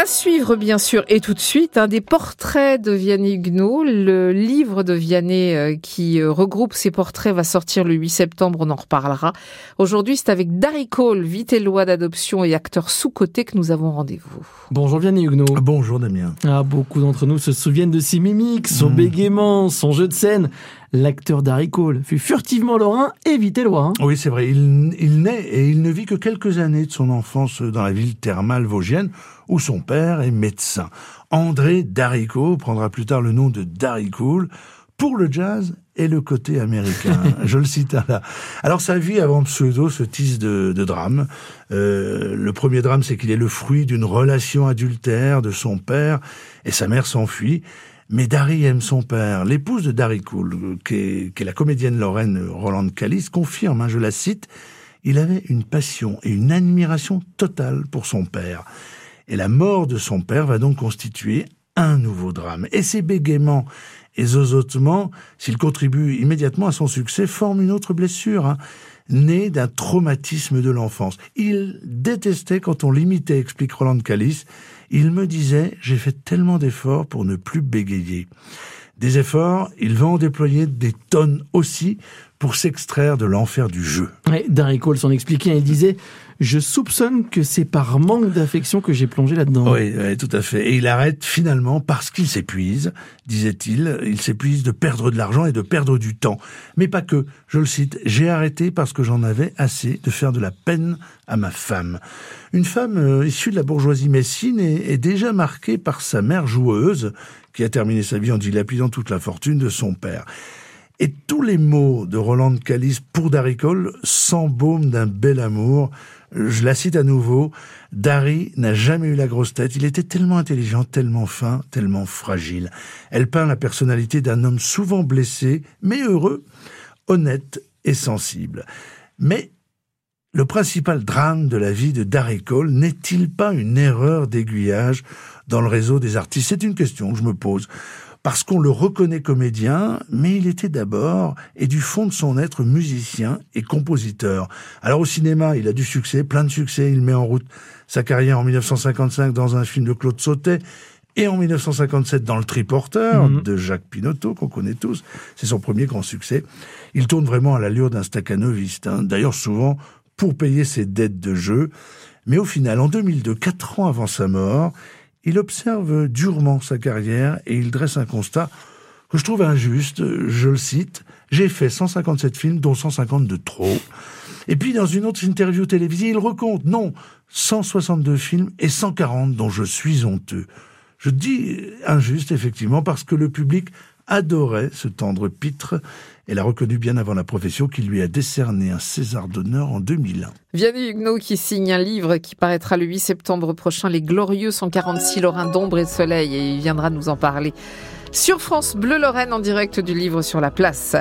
À suivre, bien sûr, et tout de suite, un des portraits de Vianney Huguenot. Le livre de Vianney euh, qui euh, regroupe ses portraits va sortir le 8 septembre, on en reparlera. Aujourd'hui, c'est avec Darry Cole, loi d'adoption et acteur sous-côté que nous avons rendez-vous. Bonjour Vianney Huguenot. Bonjour Damien. Ah, beaucoup d'entre nous se souviennent de ses mimiques, son mmh. bégaiement, son jeu de scène l'acteur Darry Cole fut furtivement lorrain et vitélois. Hein. Oui, c'est vrai. Il, il naît et il ne vit que quelques années de son enfance dans la ville thermale vosgienne où son père est médecin. André Cole prendra plus tard le nom de Darry Cole pour le jazz et le côté américain. Je le cite là. Alors sa vie avant pseudo se tisse de, de drames. Euh, le premier drame, c'est qu'il est le fruit d'une relation adultère de son père et sa mère s'enfuit. Mais Dari aime son père. L'épouse de Dari Cool, qui est, la comédienne lorraine Roland Callis, confirme, hein, je la cite, il avait une passion et une admiration totale pour son père. Et la mort de son père va donc constituer un nouveau drame. Et ses bégaiements et zozotements, s'ils contribuent immédiatement à son succès, forment une autre blessure, hein, née d'un traumatisme de l'enfance. Il détestait quand on l'imitait, explique Roland Callis, il me disait, j'ai fait tellement d'efforts pour ne plus bégayer. Des efforts, il va en déployer des tonnes aussi pour s'extraire de l'enfer du jeu. Ouais, Darry Cole s'en expliquait, il disait je soupçonne que c'est par manque d'affection que j'ai plongé là-dedans. Oui, tout à fait. Et il arrête finalement parce qu'il s'épuise, disait-il. Il s'épuise de perdre de l'argent et de perdre du temps. Mais pas que. Je le cite. J'ai arrêté parce que j'en avais assez de faire de la peine à ma femme. Une femme euh, issue de la bourgeoisie messine est, est déjà marquée par sa mère joueuse, qui a terminé sa vie en dilapidant toute la fortune de son père. Et tous les mots de Roland Callis pour Daricole s'embaument d'un bel amour. Je la cite à nouveau. Dari n'a jamais eu la grosse tête. Il était tellement intelligent, tellement fin, tellement fragile. Elle peint la personnalité d'un homme souvent blessé, mais heureux, honnête et sensible. Mais le principal drame de la vie de Darry Cole n'est-il pas une erreur d'aiguillage dans le réseau des artistes? C'est une question que je me pose parce qu'on le reconnaît comédien, mais il était d'abord et du fond de son être musicien et compositeur. Alors au cinéma, il a du succès, plein de succès, il met en route sa carrière en 1955 dans un film de Claude Sautet, et en 1957 dans Le Triporteur mhm. de Jacques Pinotto, qu'on connaît tous. C'est son premier grand succès. Il tourne vraiment à l'allure d'un staccanoviste, hein. d'ailleurs souvent pour payer ses dettes de jeu. Mais au final, en 2002, quatre ans avant sa mort, il observe durement sa carrière et il dresse un constat que je trouve injuste. Je le cite, j'ai fait 157 films, dont 150 de trop. Et puis, dans une autre interview télévisée, il recompte, non, 162 films et 140 dont je suis honteux. Je dis injuste, effectivement, parce que le public adorait ce tendre pitre. Elle a reconnu bien avant la profession qu'il lui a décerné un César d'honneur en 2001. Vianney Huguenot qui signe un livre qui paraîtra le 8 septembre prochain, Les Glorieux 146 Lorrains d'ombre et de soleil, et il viendra nous en parler sur France Bleu Lorraine en direct du livre sur la place.